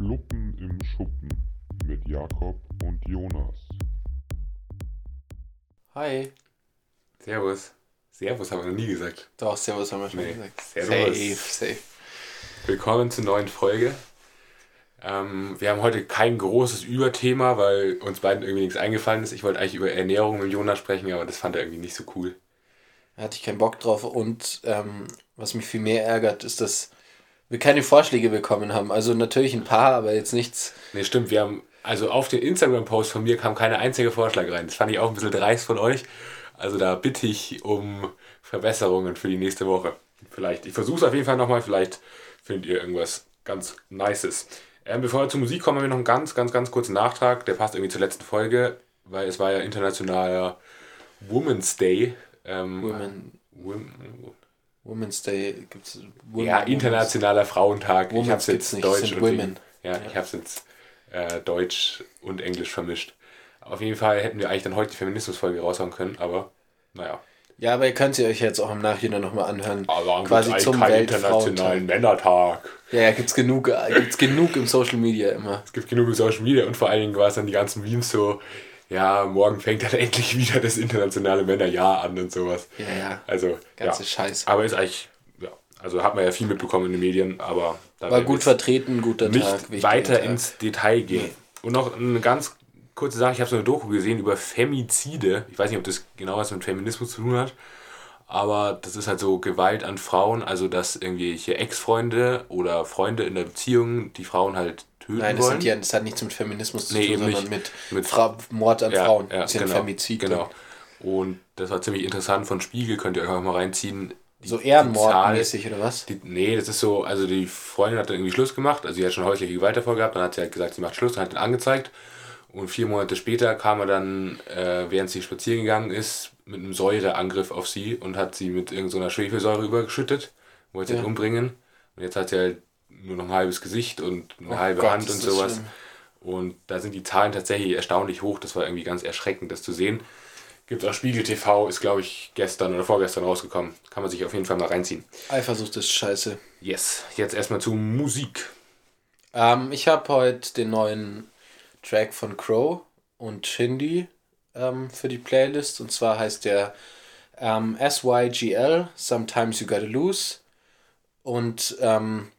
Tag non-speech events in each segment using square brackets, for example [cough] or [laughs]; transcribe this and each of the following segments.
Fluppen im Schuppen mit Jakob und Jonas. Hi. Servus. Servus haben wir noch nie gesagt. Doch, Servus haben wir schon Nee, gesagt. Servus. Safe, safe. Willkommen zur neuen Folge. Ähm, wir haben heute kein großes Überthema, weil uns beiden irgendwie nichts eingefallen ist. Ich wollte eigentlich über Ernährung mit Jonas sprechen, aber das fand er irgendwie nicht so cool. Da hatte ich keinen Bock drauf. Und ähm, was mich viel mehr ärgert, ist, dass wir keine Vorschläge bekommen haben. Also natürlich ein paar, aber jetzt nichts. Nee, stimmt, wir haben, also auf den Instagram-Post von mir kam keine einzige Vorschlag rein. Das fand ich auch ein bisschen dreist von euch. Also da bitte ich um Verbesserungen für die nächste Woche. Vielleicht, ich versuche es auf jeden Fall nochmal, vielleicht findet ihr irgendwas ganz Nices. Ähm, bevor wir zur Musik kommen, haben wir noch einen ganz, ganz, ganz kurzen Nachtrag. Der passt irgendwie zur letzten Folge, weil es war ja internationaler Women's Day. Ähm, Women, Wom- Women's Day gibt's. Women, ja, internationaler Frauentag. ich Womens habe es gibt's jetzt nicht, Deutsch es und Women. Ja, ich habe es jetzt äh, Deutsch und Englisch vermischt. Auf jeden Fall hätten wir eigentlich dann heute die Feminismusfolge raushauen können, aber naja. Ja, aber ihr könnt sie euch jetzt auch im Nachhinein nochmal anhören. Aber Quasi zum keinen internationalen. Männertag. Ja, ja, gibt's genug, äh, gibt's genug im Social Media immer. Es gibt genug im Social Media und vor allen Dingen war es dann die ganzen Memes so, ja, morgen fängt dann [laughs] endlich wieder das internationale Männerjahr an und sowas. Ja, ja. Also, Ganze ja. Scheiße. Aber ist eigentlich, ja, also hat man ja viel mitbekommen in den Medien, aber da War gut vertreten, guter nicht Tag. wichtiger weiter Tag. ins Detail gehen. Und noch eine ganz kurze Sache, ich habe so eine Doku gesehen über Femizide. Ich weiß nicht, ob das genau was mit Feminismus zu tun hat, aber das ist halt so Gewalt an Frauen, also dass irgendwelche Ex-Freunde oder Freunde in der Beziehung die Frauen halt töten Nein, das, wollen. sind ja, das hat nichts mit Feminismus zu Nee, tun, sondern nicht. mit, Mit- Fra Mord an Frauen. Ja, das ist ja genau, Femizid. Genau. Und das war ziemlich interessant von Spiegel, könnt ihr euch auch mal reinziehen. Die- So Ehrenmordmäßig oder was? die, nee, das ist so, also die Freundin hat dann irgendwie Schluss gemacht, also sie hat schon häusliche Gewalt davor gehabt, dann hat sie halt gesagt, sie macht Schluss und hat ihn angezeigt. Und vier Monate später kam er dann, äh, während sie spazieren gegangen ist, mit einem Säureangriff auf sie und hat sie mit irgendeiner Schwefelsäure übergeschüttet, wollte sie Ja. halt umbringen. Und jetzt hat sie halt nur noch ein halbes Gesicht und eine Oh halbe Gott, Hand und sowas. schlimm. Und da sind die Zahlen tatsächlich erstaunlich hoch. Das war irgendwie ganz erschreckend, das zu sehen. Gibt auch Spiegel TV, ist glaube ich gestern oder vorgestern rausgekommen. Kann man sich auf jeden Fall mal reinziehen. Eifersucht ist scheiße. Yes, jetzt erstmal zu Musik. Ähm, ich habe heute den neuen Track von Crow und Shindy ähm, für die Playlist. Und zwar heißt der ähm, SYGL, Sometimes You Gotta Lose. Und ähm,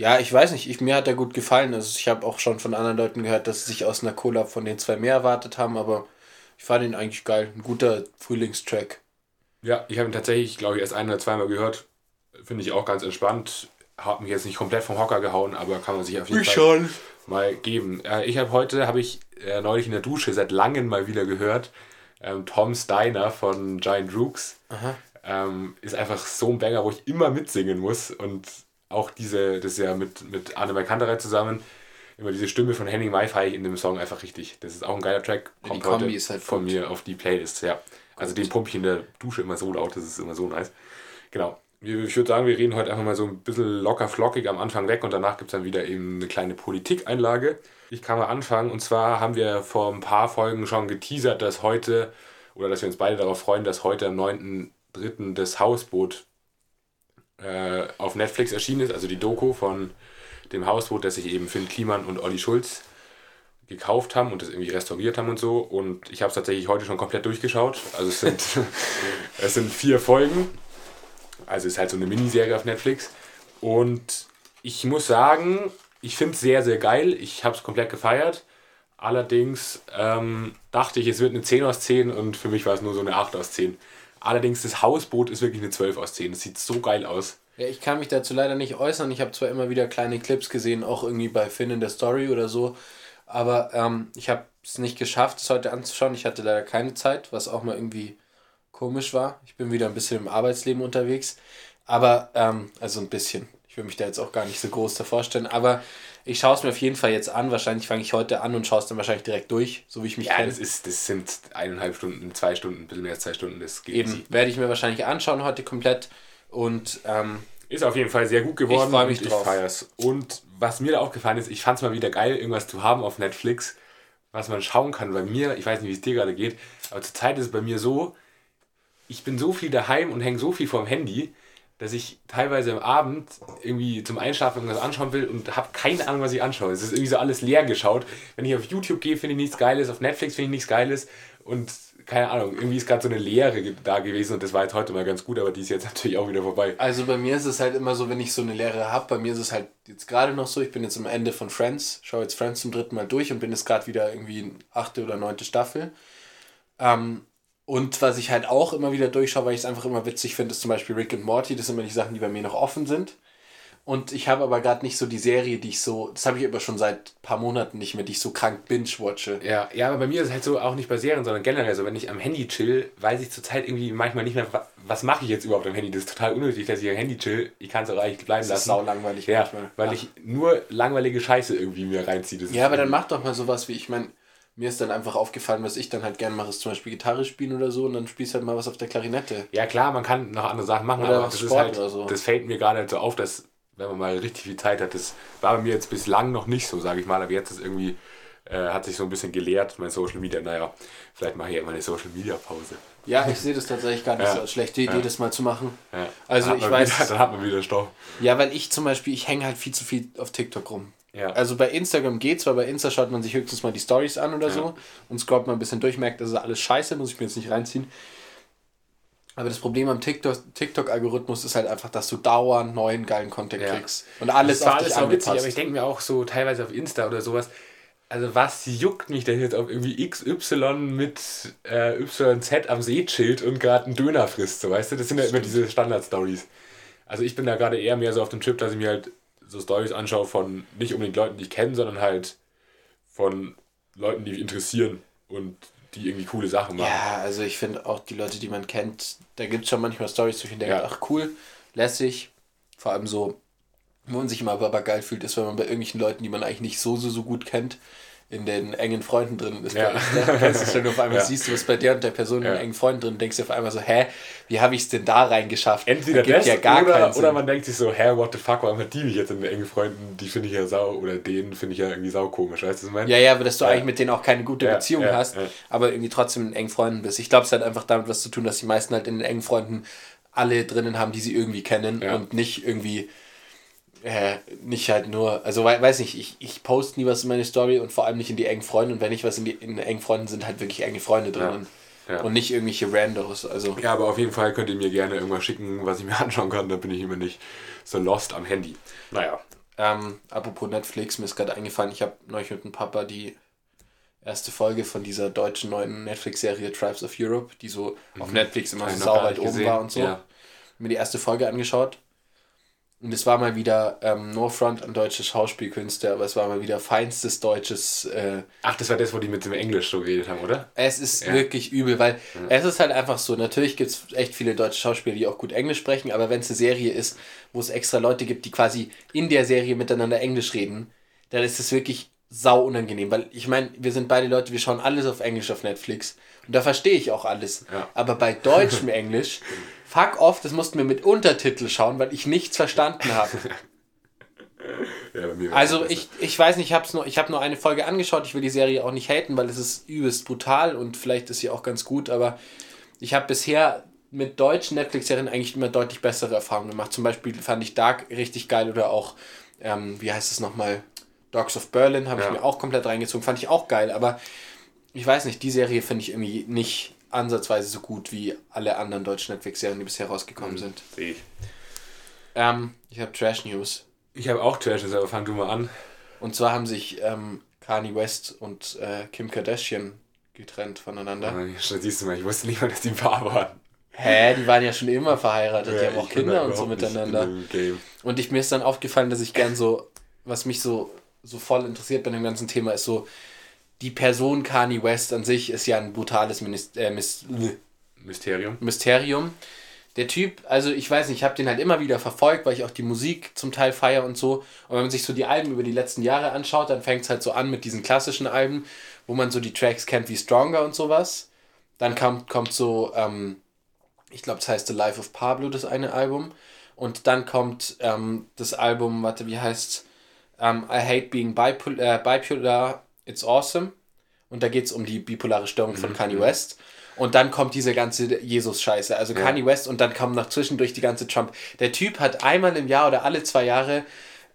ja, ich weiß nicht, ich, mir hat er gut gefallen. Also ich habe auch schon von anderen Leuten gehört, dass sie sich aus einer Collab von den zwei mehr erwartet haben, aber ich fand ihn eigentlich geil. Ein guter Frühlingstrack. Ja, ich habe ihn tatsächlich, glaube ich, erst ein oder zweimal gehört. Finde ich auch ganz entspannt. Hat mich jetzt nicht komplett vom Hocker gehauen, aber kann man sich auf jeden Fall schon. mal geben. Äh, ich habe heute, habe ich äh, neulich in der Dusche seit langem mal wieder gehört, ähm, Tom Steiner von Giant Rooks. Ähm, ist einfach so ein Banger, wo ich immer mitsingen muss. Und auch diese, das ist ja mit, mit Anne Merkanterei zusammen, immer diese Stimme von Henning Mai feiere ich in dem Song einfach richtig. Das ist auch ein geiler Track. die Kommt Kombi heute ist halt von gut. mir auf die Playlist, ja. Also den pump ich in der Dusche immer so laut, das ist immer so nice. Genau. Ich würde sagen, wir reden heute einfach mal so ein bisschen locker flockig am Anfang weg und danach gibt es dann wieder eben eine kleine Politikeinlage. Ich kann mal anfangen und zwar haben wir vor ein paar Folgen schon geteasert, dass heute oder dass wir uns beide darauf freuen, dass heute am 9.3. das Hausboot äh, auf Netflix erschienen ist, also die Doku von dem Hausboot, das sich eben Finn Kliman und Olli Schulz gekauft haben und das irgendwie restauriert haben und so. Und ich habe es tatsächlich heute schon komplett durchgeschaut. Also es sind, [laughs] es sind vier Folgen. Also es ist halt so eine Miniserie auf Netflix. Und ich muss sagen, ich finde es sehr, sehr geil. Ich habe es komplett gefeiert. Allerdings ähm, dachte ich, es wird eine 10 aus 10 und für mich war es nur so eine 8 aus 10. Allerdings das Hausboot ist wirklich eine 12 aus 10. Das sieht so geil aus. Ja, ich kann mich dazu leider nicht äußern. Ich habe zwar immer wieder kleine Clips gesehen, auch irgendwie bei Finn in der Story oder so, aber ähm, ich habe es nicht geschafft, es heute anzuschauen. Ich hatte leider keine Zeit, was auch mal irgendwie komisch war. Ich bin wieder ein bisschen im Arbeitsleben unterwegs, aber ähm, also ein bisschen. Ich will mich da jetzt auch gar nicht so groß davor stellen, aber ich schaue es mir auf jeden Fall jetzt an. Wahrscheinlich fange ich heute an und schaue es dann wahrscheinlich direkt durch, so wie ich mich Ja, kenne. das, ist, das sind eineinhalb Stunden, zwei Stunden, ein bisschen mehr als zwei Stunden. Das geht Eben, easy. werde ich mir wahrscheinlich anschauen heute komplett und ähm, Ist auf jeden Fall sehr gut geworden. Ich freu mich und drauf. Ich feier's. Und was mir da aufgefallen ist, ich fand es mal wieder geil, irgendwas zu haben auf Netflix, was man schauen kann. Bei mir, ich weiß nicht, wie es dir gerade geht, aber zurzeit ist es bei mir so, ich bin so viel daheim und hänge so viel vorm Handy, dass ich teilweise am Abend irgendwie zum Einschlafen irgendwas anschauen will und habe keine Ahnung, was ich anschaue. Es ist irgendwie so alles leer geschaut. Wenn ich auf YouTube gehe, finde ich nichts Geiles, auf Netflix finde ich nichts Geiles und keine Ahnung, irgendwie ist gerade so eine Leere da gewesen und das war jetzt heute mal ganz gut, aber die ist jetzt [laughs] natürlich auch wieder vorbei. Also bei mir ist es halt immer so, wenn ich so eine Leere habe, bei mir ist es halt jetzt gerade noch so, ich bin jetzt am Ende von Friends, schaue jetzt Friends zum dritten Mal durch und bin jetzt gerade wieder irgendwie in achte oder neunte Staffel. Ähm, und was ich halt auch immer wieder durchschaue, weil ich es einfach immer witzig finde, ist zum Beispiel Rick and Morty, das sind immer die Sachen, die bei mir noch offen sind. Und ich habe aber gerade nicht so die Serie, die ich so, das habe ich aber schon seit ein paar Monaten nicht mehr, die ich so krank binge-watche. Ja, ja, aber bei mir ist es halt so, auch nicht bei Serien, sondern generell so, wenn ich am Handy chill, weiß ich zurzeit irgendwie manchmal nicht mehr, was mache ich jetzt überhaupt am Handy. Das ist total unnötig, dass ich am Handy chill. Ich kann es auch eigentlich bleiben lassen. Das ist sau langweilig ja, manchmal. Weil ja. ich nur langweilige Scheiße irgendwie mir reinziehe. ja, aber dann mach doch mal sowas wie, ich meine, mir ist dann einfach aufgefallen, was ich dann halt gerne mache, ist zum Beispiel Gitarre spielen oder so und dann spielst du halt mal was auf der Klarinette. Ja klar, man kann noch andere Sachen machen, oder aber das Sport ist halt, oder so. das fällt mir gerade halt so auf, dass wenn man mal richtig viel Zeit hat. Das war bei mir jetzt bislang noch nicht so, sage ich mal, aber jetzt ist irgendwie, äh, hat sich so ein bisschen gelehrt, mein Social Media. Naja, vielleicht mache ich ja mal eine Social Media Pause. Ja, ich sehe das tatsächlich gar nicht ja. so als schlechte Idee, ja. das mal zu machen. Ja. Also ich weiß. Wieder, [laughs] dann hat man wieder Stoff. Ja, weil ich zum Beispiel, ich hänge halt viel zu viel auf TikTok rum. Ja. Also bei Instagram geht zwar bei Insta schaut man sich höchstens mal die Stories an oder so und scrollt mal ein bisschen durch, merkt, das ist alles scheiße, muss ich mir jetzt nicht reinziehen. Aber das Problem am TikTok-Algorithmus ist halt einfach, dass du dauernd neuen geilen Content ja. kriegst. Und alles das auf alles auch witzig, aber ich denke mir auch so teilweise auf Insta oder sowas, also was juckt mich denn jetzt, ob irgendwie XY mit äh, YZ am See chillt und gerade einen Döner frisst, so weißt du? Das sind ja immer diese Standard-Stories. Also ich bin da gerade eher mehr so auf dem Trip, dass ich mir halt so Stories anschaue von nicht unbedingt Leuten, die ich kenne, sondern halt von Leuten, die mich interessieren und die irgendwie coole Sachen machen. Ja, also ich finde auch die Leute, die man kennt, da gibt es schon manchmal Stories, wo ich denke, ja. ach cool, lässig. Vor allem so, wo man sich immer aber geil fühlt, ist, wenn man bei irgendwelchen Leuten, die man eigentlich nicht so, so, so gut kennt, in den engen Freunden drin ist. Ja. Da kennst du schon auf einmal ja. siehst du was bei der und der Person ja. in den engen Freunden drin, denkst du auf einmal so, hä, wie habe ich es denn da reingeschafft? Entweder das ja gar oder, oder man denkt sich so, hä, what the fuck, warum hat die mich jetzt in den engen Freunden, die finde ich ja sau, oder den finde ich ja irgendwie sau komisch, weißt du, was ich meine? Ja, ja, aber dass du eigentlich mit denen auch keine gute Beziehung hast, aber irgendwie trotzdem in engen Freunden bist. Ich glaube, es hat einfach damit was zu tun, dass die meisten halt in den engen Freunden alle drinnen haben, die sie irgendwie kennen und nicht irgendwie äh, nicht halt nur, also weiß nicht, ich, ich poste nie was in meine Story und vor allem nicht in die engen Freunde und wenn ich was in die in engen Freunden sind halt wirklich enge Freunde drin. Ja, ja. Und nicht irgendwelche Randos. Also. Ja, aber auf jeden Fall könnt ihr mir gerne irgendwas schicken, was ich mir [laughs] anschauen kann. Da bin ich immer nicht so lost am Handy. Naja. Ähm, apropos Netflix, mir ist gerade eingefallen, ich habe neulich mit dem Papa die erste Folge von dieser deutschen neuen Netflix-Serie Tribes of Europe, die so mhm. auf Netflix immer so sauweit oben war und so. Ja. Mir die erste Folge angeschaut und es war mal wieder ähm, No Front an deutsche Schauspielkünste, aber es war mal wieder feinstes deutsches. Äh, Ach, das war das, wo die mit dem Englisch so geredet haben, oder? Es ist ja. wirklich übel, weil ja. es ist halt einfach so. Natürlich gibt es echt viele deutsche Schauspieler, die auch gut Englisch sprechen, aber wenn es eine Serie ist, wo es extra Leute gibt, die quasi in der Serie miteinander Englisch reden, dann ist es wirklich sau unangenehm, weil ich meine, wir sind beide Leute, wir schauen alles auf Englisch auf Netflix und da verstehe ich auch alles. Ja. Aber bei deutschem [laughs] Englisch Fuck off, das mussten wir mit Untertitel schauen, weil ich nichts verstanden habe. [laughs] ja, also ich, ich weiß nicht, ich habe nur, hab nur eine Folge angeschaut, ich will die Serie auch nicht haten, weil es ist übelst brutal und vielleicht ist sie auch ganz gut, aber ich habe bisher mit deutschen Netflix-Serien eigentlich immer deutlich bessere Erfahrungen gemacht. Zum Beispiel fand ich Dark richtig geil oder auch, ähm, wie heißt es nochmal, Dogs of Berlin habe ja. ich mir auch komplett reingezogen, fand ich auch geil, aber ich weiß nicht, die Serie finde ich irgendwie nicht ansatzweise so gut wie alle anderen deutschen Netflix-Serien, die bisher rausgekommen mhm, sind. Sehe ich. Ähm, ich habe Trash News. Ich habe auch Trash News, aber fang du mal an. Und zwar haben sich ähm, Kanye West und äh, Kim Kardashian getrennt voneinander. Oh, siehst du mal, ich wusste nicht mal, dass die ein Paar waren. Hä, die waren ja schon immer verheiratet, ja, die haben auch Kinder und so miteinander. Und ich, mir ist dann aufgefallen, dass ich gern so, was mich so, so voll interessiert bei dem ganzen Thema, ist so, die Person Kanye West an sich ist ja ein brutales Minist äh, Mysterium. Mysterium. Der Typ, also ich weiß nicht, ich habe den halt immer wieder verfolgt, weil ich auch die Musik zum Teil feiere und so. Und wenn man sich so die Alben über die letzten Jahre anschaut, dann fängt es halt so an mit diesen klassischen Alben, wo man so die Tracks kennt wie Stronger und sowas. Dann kommt, kommt so, ähm, ich glaube, es heißt The Life of Pablo, das eine Album. Und dann kommt ähm, das Album, warte, wie heißt ähm, I Hate Being Bipolar, äh, Bipolar It's Awesome. Und da geht es um die bipolare Störung von mhm. Kanye West. Und dann kommt diese ganze Jesus-Scheiße. Also Ja. Kanye West und dann kommt noch zwischendurch die ganze Trump. Der Typ hat einmal im Jahr oder alle zwei Jahre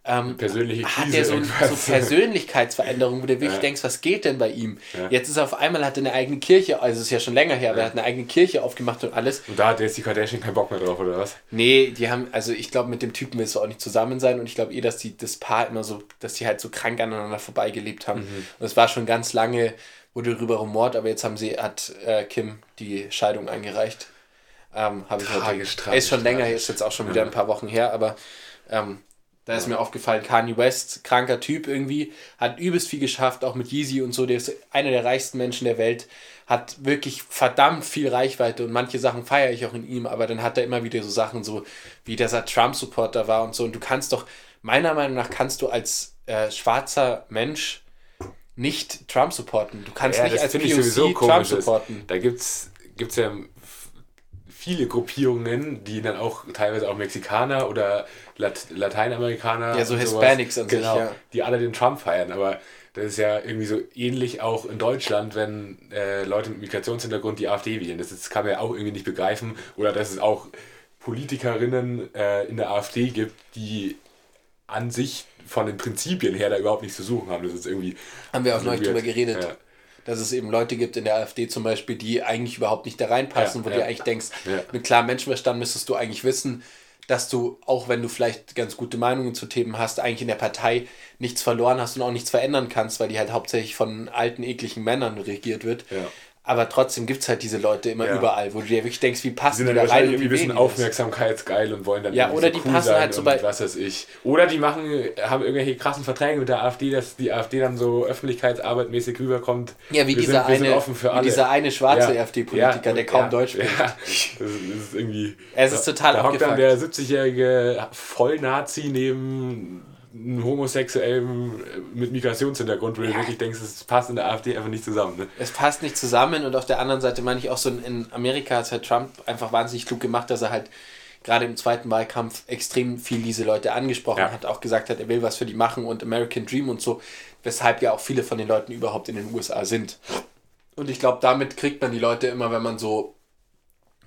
ähm, Persönliche hat Krise er so, so Persönlichkeitsveränderungen, wo du wirklich Ja. denkst, was geht denn bei ihm? Ja. Jetzt ist er auf einmal, hat er eine eigene Kirche, also es ist ja schon länger her, aber er hat eine eigene Kirche aufgemacht und alles. Und da hat jetzt die Kardashian keinen Bock mehr drauf, oder was? Nee, die haben, also ich glaube, mit dem Typen willst du auch nicht zusammen sein und ich glaube eh, dass die, das Paar immer so, dass die halt so krank aneinander vorbeigelebt haben. Mhm. Und es war schon ganz lange, wurde darüber rumort, aber jetzt haben sie, hat äh, Kim die Scheidung eingereicht. Ähm, Habe ich heute. Ist schon länger, ist jetzt auch schon wieder ein paar Wochen her, aber ähm, da ist mir aufgefallen, Kanye West, kranker Typ irgendwie, hat übelst viel geschafft, auch mit Yeezy und so, der ist einer der reichsten Menschen der Welt, hat wirklich verdammt viel Reichweite und manche Sachen feiere ich auch in ihm, aber dann hat er immer wieder so Sachen so, wie dass er Trump-Supporter war und so und du kannst doch, meiner Meinung nach kannst du als äh, schwarzer Mensch nicht Trump supporten. Du kannst nicht als POC Trump supporten. Da gibt es ja viele Gruppierungen, die dann auch teilweise auch Mexikaner oder Lat Lateinamerikaner. Ja, so und Hispanics an sich, genau, ja. Die alle den Trump feiern, aber das ist ja irgendwie so ähnlich auch in Deutschland, wenn äh, Leute mit Migrationshintergrund die AfD wählen. Das, ist, kann man ja auch irgendwie nicht begreifen. Oder dass es auch Politikerinnen äh, in der AfD gibt, die an sich von den Prinzipien her da überhaupt nichts zu suchen haben. Das ist irgendwie. Haben wir auch neulich drüber geredet. Ja. Dass es eben Leute gibt in der AfD zum Beispiel, die eigentlich überhaupt nicht da reinpassen, Ja, wo ja. du eigentlich denkst, mit klarem Menschenverstand müsstest du eigentlich wissen, dass du, auch wenn du vielleicht ganz gute Meinungen zu Themen hast, eigentlich in der Partei nichts verloren hast und auch nichts verändern kannst, weil die halt hauptsächlich von alten, ekligen Männern regiert wird. Ja. Aber trotzdem gibt es halt diese Leute immer Ja. überall, wo du dir wirklich denkst, wie Die passen sind die da rein irgendwie wie ein bisschen die aufmerksamkeitsgeil und wollen dann Ja, oder so die cool passen halt so bei- was weiß ich. Oder die machen, haben irgendwelche krassen Verträge mit der AfD, dass die AfD dann so öffentlichkeitsarbeitmäßig rüberkommt. Ja, wie Wir dieser sind, eine- offen für wie dieser eine schwarze Ja, AfD-Politiker, ja, der kaum Deutsch spricht. [laughs] Ja, das ist, irgendwie. Es ist total Da hockt dann der 70-jährige Vollnazi neben einem Homosexuellen mit Migrationshintergrund, wo du wirklich denkst, es passt in der AfD einfach nicht zusammen. Ne? es passt nicht zusammen und auf der anderen Seite meine ich auch so, in- in Amerika hat halt Trump einfach wahnsinnig klug gemacht, dass er halt gerade im zweiten Wahlkampf extrem viel diese Leute angesprochen Ja. hat, auch gesagt hat, er will was für die machen und American Dream und so, weshalb ja auch viele von den Leuten überhaupt in den USA sind. Und ich glaube, damit kriegt man die Leute immer, wenn man so,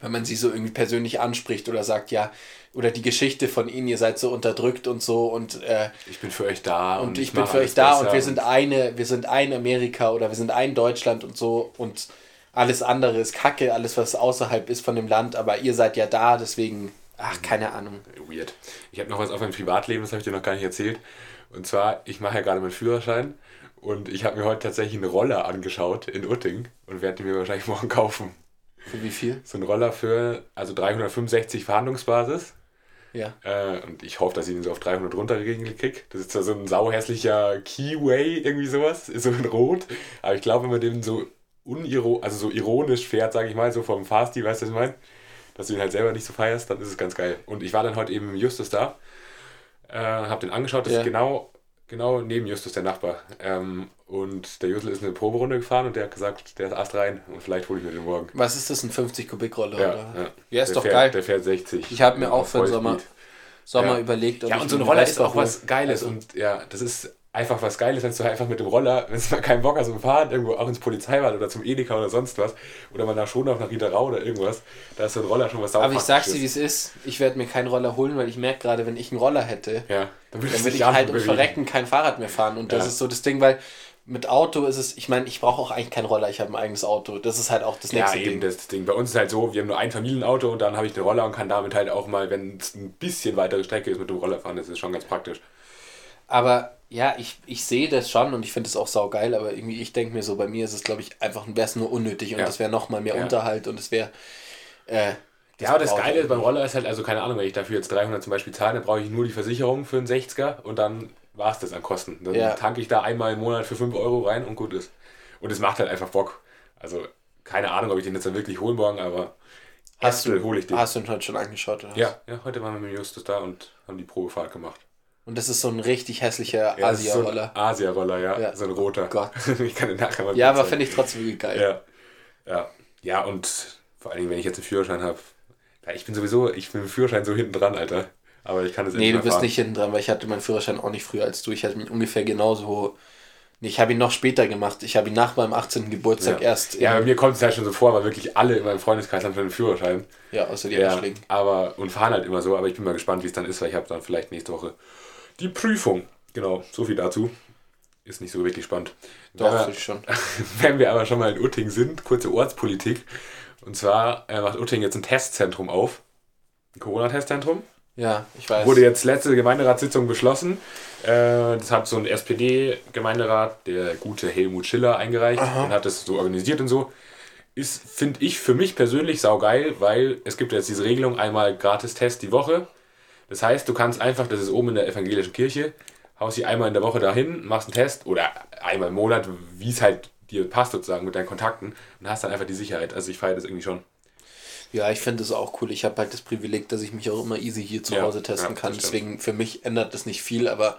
wenn man sie so irgendwie persönlich anspricht oder sagt, ja, oder die Geschichte von ihnen, ihr seid so unterdrückt und so und äh, Ich bin für euch da und ich bin mach für euch da und wir sind eine, wir sind ein Amerika oder wir sind ein Deutschland und so und alles andere ist Kacke, alles was außerhalb ist von dem Land, aber ihr seid ja da, deswegen, ach, keine Ahnung. Weird. Ich habe noch was auf meinem Privatleben, das habe ich dir noch gar nicht erzählt. Und zwar, ich mache ja gerade meinen Führerschein und ich habe mir heute tatsächlich einen Roller angeschaut in Utting und werde den mir wahrscheinlich [laughs] morgen kaufen. Für wie viel? So ein Roller für also 365 Verhandlungsbasis. Ja. Äh, und ich hoffe, dass ich ihn so auf 300 runtergekriege. Das ist zwar so ein sauhässlicher Keyway, irgendwie sowas, ist so in Rot. Aber ich glaube, wenn man den so uniro also so ironisch fährt, sage ich mal, so vom Fahrstil, weißt du, was ich meine? Dass du ihn halt selber nicht so feierst, dann ist es ganz geil. Und ich war dann heute eben im Justus da, äh, habe den angeschaut, das Ja. ist genau, genau neben Justus der Nachbar. Ähm, und der Justus ist eine Proberunde gefahren und der hat gesagt, der ist Ast rein und vielleicht hole ich mir den morgen. Was ist das, ein 50 Kubik Roller? Ja, oder? ja. ja ist der doch fährt, geil. Der fährt 60. Ich habe mir auch für den Sommer. Sommer Ja. überlegt, Ja, und so ein Roller ist auch was Geiles. Also- und ja, das ist einfach was Geiles, wenn du einfach mit dem Roller, wenn du mal keinen Bock hast zum Fahren, irgendwo auch ins Polizeibad oder zum Edeka oder sonst was, oder mal nach Schonau nach Riederau oder irgendwas, da ist so ein Roller schon was Aber ich sag's dir, wie es ist. Ich werde mir keinen Roller holen, weil ich merke gerade, wenn ich einen Roller hätte, Ja, dann würde ich halt um Verrecken kein Fahrrad mehr fahren. Und das Ja. ist so das Ding, weil mit Auto ist es, ich meine, ich brauche auch eigentlich keinen Roller, ich habe ein eigenes Auto. Das ist halt auch das Ja, nächste eben Ding. das Ding. Bei uns ist halt so, wir haben nur ein Familienauto und dann habe ich den Roller und kann damit halt auch mal, wenn es ein bisschen weitere Strecke ist, mit dem Roller fahren. Das ist schon ganz praktisch. Aber ja, ich, ich sehe das schon und ich finde es auch saugeil, aber irgendwie, ich denke mir so, bei mir ist es, glaube ich, einfach, wäre es nur unnötig und Ja. das wäre nochmal mehr Ja. Unterhalt und es wäre. Äh, Ja, aber das Geile beim irgendwie. Roller ist halt, also keine Ahnung, wenn ich dafür jetzt 300 zum Beispiel zahle, dann brauche ich nur die Versicherung für einen 60er und dann war es das an Kosten. Dann Ja. tanke ich da einmal im Monat für 5 Euro rein und gut ist. Und es macht halt einfach Bock. Also keine Ahnung, ob ich den jetzt dann wirklich holen morgen, aber Hast du, hole ich den. hast du ihn heute schon angeschaut? Ja, ja, heute waren wir mit Justus da und haben die Probefahrt gemacht. Und das ist so ein richtig hässlicher Ja, Asia-Roller. So Asia-Roller, ja. Ja. So ein roter. Gott. [laughs] ich kann den nachher mal Ja, aber finde ich trotzdem irgendwie geil. Ja. Ja. Ja, und vor allen Dingen, wenn ich jetzt einen Führerschein habe. Ja, ich bin sowieso, ich bin im Führerschein so hinten dran, Alter. Aber ich kann es Nee, du bist fahren. nicht hinten dran, weil ich hatte meinen Führerschein auch nicht früher als du. Ich hatte ihn ungefähr genauso Nee, ich habe ihn noch später gemacht. Ich habe ihn nach meinem 18. Geburtstag ja. erst. Ja, bei mir kommt es halt schon so vor, weil wirklich alle in meinem Freundeskreis haben schon einen Führerschein. Ja, außer die ja, aber Und fahren halt immer so, aber ich bin mal gespannt, wie es dann ist, weil ich habe dann vielleicht nächste Woche die Prüfung. Genau, so viel dazu. Ist nicht so wirklich spannend. Doch, wenn finde wir, ich schon. [laughs] wenn wir aber schon mal in Utting sind, kurze Ortspolitik. Und zwar äh, macht Utting jetzt ein Testzentrum auf. Ein Corona-Testzentrum. Ja, ich weiß. Wurde jetzt letzte Gemeinderatssitzung beschlossen. Äh, das hat so ein SPD-Gemeinderat, der gute Helmut Schiller, eingereicht und hat das so organisiert und so. Ist, finde ich, für mich persönlich saugeil, weil es gibt jetzt diese Regelung, einmal Gratis-Test die Woche. Das heißt, du kannst einfach, das ist oben in der evangelischen Kirche, haust dich einmal in der Woche dahin, machst einen Test oder einmal im Monat, wie es halt dir passt sozusagen mit deinen Kontakten und hast dann einfach die Sicherheit. Also ich feiere das irgendwie schon. Ja, ich finde es auch cool. Ich habe halt das Privileg, dass ich mich auch immer easy hier zu Ja, Hause testen ja, kann. das. Deswegen für mich ändert das nicht viel, aber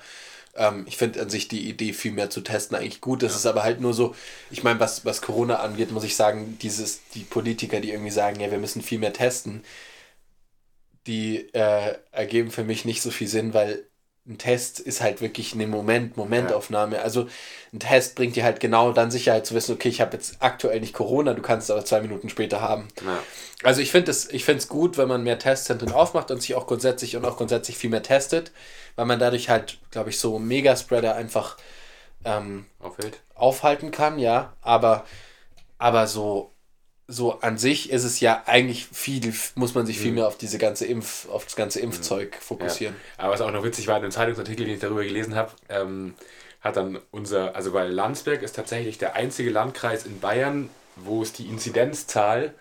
ähm, ich finde an sich die Idee, viel mehr zu testen, eigentlich gut. Das ist aber halt nur so, ich meine, was, was Corona angeht, muss ich sagen, dieses, die Politiker, die irgendwie sagen, ja, wir müssen viel mehr testen, die äh, ergeben für mich nicht so viel Sinn, weil ein Test ist halt wirklich eine Moment, Momentaufnahme. Also ein Test bringt dir halt genau dann Sicherheit zu wissen, okay, ich habe jetzt aktuell nicht Corona, du kannst es aber zwei Minuten später haben. Ja. Also ich finde es ich find's gut, wenn man mehr Testzentren aufmacht und sich auch grundsätzlich und auch grundsätzlich viel mehr testet, weil man dadurch halt, glaube ich, so Megaspreader einfach ähm, aufhalten kann, ja. Aber, aber so, so an sich ist es ja eigentlich viel, muss man sich viel mehr auf diese ganze Impf, auf das ganze Impfzeug fokussieren. Ja. Aber was auch noch witzig war, in einem Zeitungsartikel, den ich darüber gelesen habe, ähm, hat dann unser, also weil Landsberg ist tatsächlich der einzige Landkreis in Bayern, wo es die Inzidenzzahl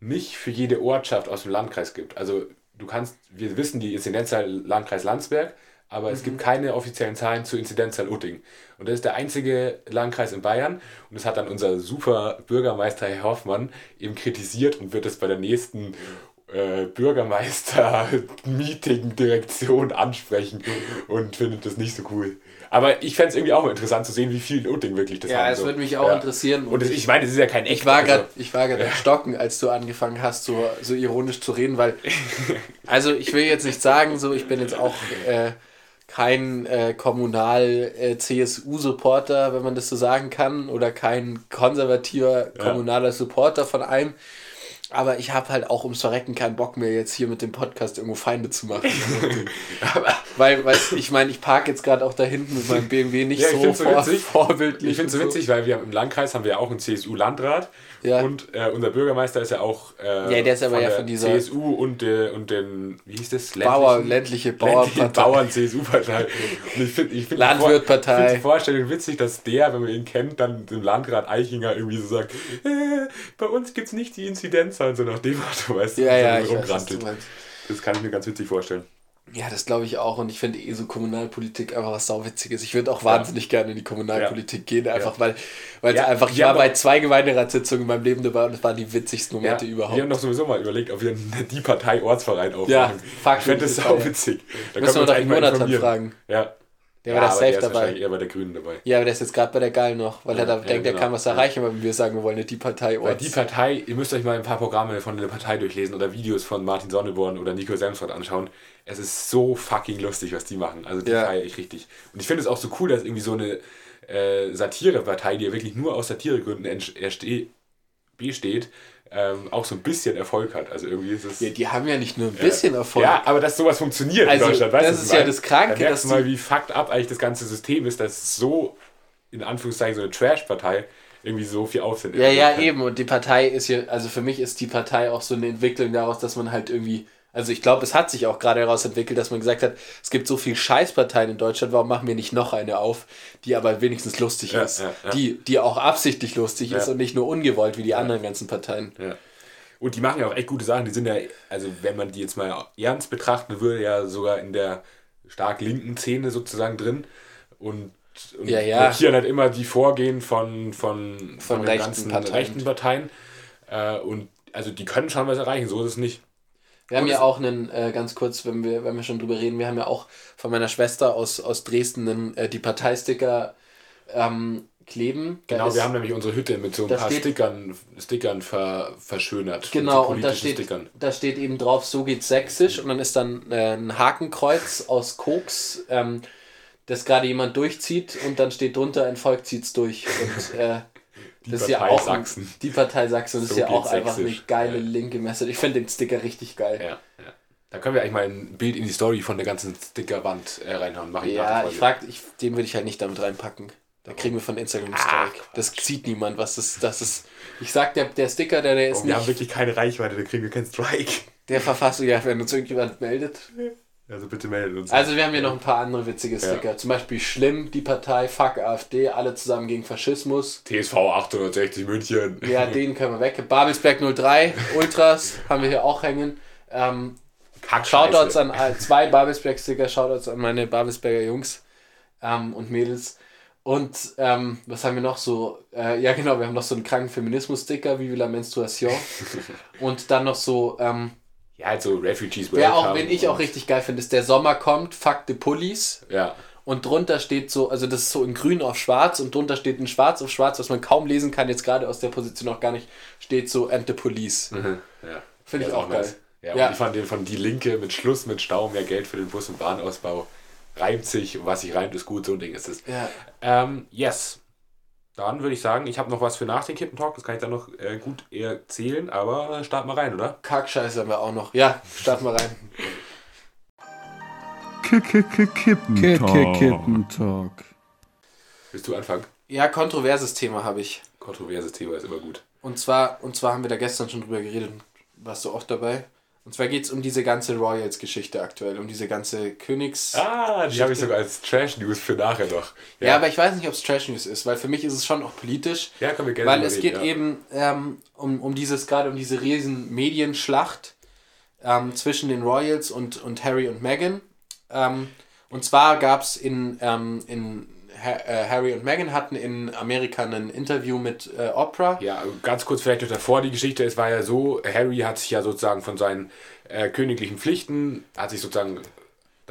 nicht für jede Ortschaft aus dem Landkreis gibt. Also du kannst, wir wissen die Inzidenzzahl Landkreis Landsberg, aber es gibt keine offiziellen Zahlen zur Inzidenzzahl Utting. Und das ist der einzige Landkreis in Bayern. Und das hat dann unser super Bürgermeister Herr Hoffmann eben kritisiert und wird es bei der nächsten äh, Bürgermeister-Meeting-Direktion ansprechen und findet das nicht so cool. Aber ich fände es irgendwie auch mal interessant zu sehen, wie viel in Utting wirklich das Ja, haben. es so. würde mich auch interessieren. Und das, ich meine, das ist ja kein echt. Ich war also- gerade ich war gerade am Stocken, als du angefangen hast, so, so ironisch zu reden, weil, [laughs] also ich will jetzt nicht sagen, so ich bin jetzt auch äh, kein äh, Kommunal-CSU-Supporter, wenn man das so sagen kann, oder kein konservativer kommunaler Supporter von einem. Aber ich habe halt auch ums Verrecken keinen Bock mehr, jetzt hier mit dem Podcast irgendwo Feinde zu machen. [laughs] weil, weil ich meine, ich parke jetzt gerade auch da hinten mit meinem BMW nicht Ja, so, so vor, witzig. vorbildlich. Ich finde es so witzig, weil wir im Landkreis haben wir ja auch einen CSU-Landrat. Ja. Und äh, unser Bürgermeister ist ja auch äh, Ja, der ist aber ja der von dieser- CSU und, äh, und den, wie hieß das? Bauer, ländliche Bauernpartei. Bauern-CSU-Partei. Ich finde ich find Landwirtpartei. Ich find die Vorstellung witzig, dass der, wenn man ihn kennt, dann dem Landrat Eichinger irgendwie so sagt, äh, bei uns gibt es nicht die Inzidenzzahlen, so nach dem Motto, weißt du? Ja, so ja, weiß, rumrantelt. Das kann ich mir ganz witzig vorstellen. Ja, das glaube ich auch. Und ich finde eh so Kommunalpolitik einfach was Sauwitziges. Ich würde auch wahnsinnig gerne in die Kommunalpolitik gehen, einfach weil weil es Ja, einfach, ich wir war bei zwei Gemeinderatssitzungen in meinem Leben dabei und das waren die witzigsten Momente Wir überhaupt. haben doch sowieso mal überlegt, ob wir die Partei Ortsverein aufmachen. Ja, fuck, ich fände das das sau war- witzig. Da Müssen wir doch informieren. fragen. Ja. Der ja, war da aber safe der ist dabei. eher bei der Grünen dabei. Ja, aber der ist jetzt gerade bei der Geil noch, weil er da Ja, denkt, er genau. kann was erreichen, wenn wir sagen, wir wollen nicht die Partei Weil die Partei, ihr müsst euch mal ein paar Programme von der Partei durchlesen oder Videos von Martin Sonneborn oder Nico Semsrott anschauen. Es ist so fucking lustig, was die machen. Also die Ja. feiere ich richtig. Und ich finde es auch so cool, dass irgendwie so eine äh, Satirepartei, die ja wirklich nur aus Satiregründen besteht, ähm, auch so ein bisschen Erfolg hat. Also irgendwie ist es. ja, die haben ja nicht nur ein bisschen Erfolg. Ja, aber dass sowas funktioniert Also, in Deutschland, weißt das ist ja das Kranke, Da merkst dass du mal, wie fucked up eigentlich das ganze System ist, dass so, in Anführungszeichen, so eine Trash-Partei irgendwie so viel Aufsehen Ja, ja, eben. Und die Partei ist hier, also für mich ist die Partei auch so eine Entwicklung daraus, dass man halt irgendwie, also ich glaube, es hat sich auch gerade heraus entwickelt, dass man gesagt hat, es gibt so viel Scheißparteien in Deutschland, warum machen wir nicht noch eine auf, die aber wenigstens lustig Ja, ist. ja, ja. Die, die auch absichtlich lustig ist und nicht nur ungewollt wie die anderen ganzen Parteien. Und die machen ja auch echt gute Sachen. Die sind ja, also wenn man die jetzt mal ernst betrachten würde, ja sogar in der stark linken Szene sozusagen drin. Und, und blockieren halt immer die Vorgehen von, von, von, den rechten ganzen Parteien. rechten Parteien. Äh, und also die können schon was erreichen, so ist es nicht. Wir haben ja auch einen, äh, ganz kurz, wenn wir, wenn wir schon drüber reden, wir haben ja auch von meiner Schwester aus, aus Dresden einen, äh, die Parteisticker ähm, kleben. Da Genau, ist- wir haben nämlich unsere Hütte mit so ein paar steht- Stickern, Stickern ver, verschönert. Genau, so und da steht, da steht eben drauf, so geht's sächsisch und dann ist dann äh, ein Hakenkreuz aus Koks, ähm, das gerade jemand durchzieht und dann steht drunter, ein Volk zieht's durch. Und äh, Die das ist ja Partei auch ein- Sachsen. die Partei Sachsen So ist ja auch einfach eine geile Ja. linke Message. Ich finde den Sticker richtig geil. Ja, ja. Da können wir eigentlich mal ein Bild in die Story von der ganzen Stickerwand äh, reinhauen. Mach ich Ja, ich frag, ich, den würde ich halt nicht damit reinpacken. Da kriegen wir von Instagram einen Ah, Strike. das sieht niemand, was das, das ist. Ich sag, der, der Sticker, der, der ist Oh, wir haben nicht wirklich keine Reichweite, da kriegen wir keinen Strike. der Verfassung, ja, wenn uns irgendjemand meldet. [laughs] Also bitte meldet uns. Also wir haben hier noch ein paar andere witzige Sticker. Zum Beispiel Schlimm, die Partei, Fuck AfD, alle zusammen gegen Faschismus. TSV 860 München. Ja, [laughs] den können wir weg. Babelsberg 03, Ultras haben wir hier auch hängen. Ähm. Shoutouts an zwei Babelsberg-Sticker, Shoutouts an meine Babelsberger Jungs ähm, und Mädels. Und ähm, was haben wir noch so? Äh, ja, genau, wir haben noch so einen kranken Feminismus-Sticker, Vive la Menstruation. [laughs] und dann noch so, ähm, Ja, halt so Refugees wer auch, Welcome wenn ich auch richtig geil finde, ist der Sommer kommt, fuck the Police. Ja. Und drunter steht so, also das ist so in grün auf schwarz und drunter steht in schwarz auf schwarz, was man kaum lesen kann, jetzt gerade aus der Position auch gar nicht, steht so and the police. Mhm. ja. Finde ich ist auch geil. nice. Ja, Ja. und ich fand den von Die Linke mit Schluss mit Stau, mehr Geld für den Bus- und Bahnausbau. Reimt sich was sich reimt, ist gut, so ein Ding ist es. Ja. Ähm, yes. Dann würde ich sagen, ich habe noch was für nach den Kippentalk, das kann ich dann noch äh, gut erzählen, aber starten wir rein, oder? Kackscheiße haben wir auch noch. Ja, starten wir rein. Kippentalk. Willst du anfangen? Ja, kontroverses Thema habe ich. Kontroverses Thema ist immer gut. Und zwar, und zwar haben wir da gestern schon drüber geredet, warst du auch dabei. Und zwar geht es um diese ganze Royals-Geschichte aktuell, um diese ganze Königs... Ah, die habe ich sogar als Trash-News für nachher noch. ja. aber ich weiß nicht, ob es Trash News ist, weil für mich ist es schon auch politisch. Ja, können wir gerne Weil es reden, geht ja. eben ähm, um, um dieses, gerade um diese riesen Medienschlacht ähm, zwischen den Royals und, und Harry und Meghan. Ähm, und zwar gab es in, ähm, in Harry und Meghan hatten in Amerika ein Interview mit äh, Oprah. Ja, ganz kurz vielleicht noch davor die Geschichte. Es war ja so, Harry hat sich ja sozusagen von seinen äh, königlichen Pflichten, hat sich sozusagen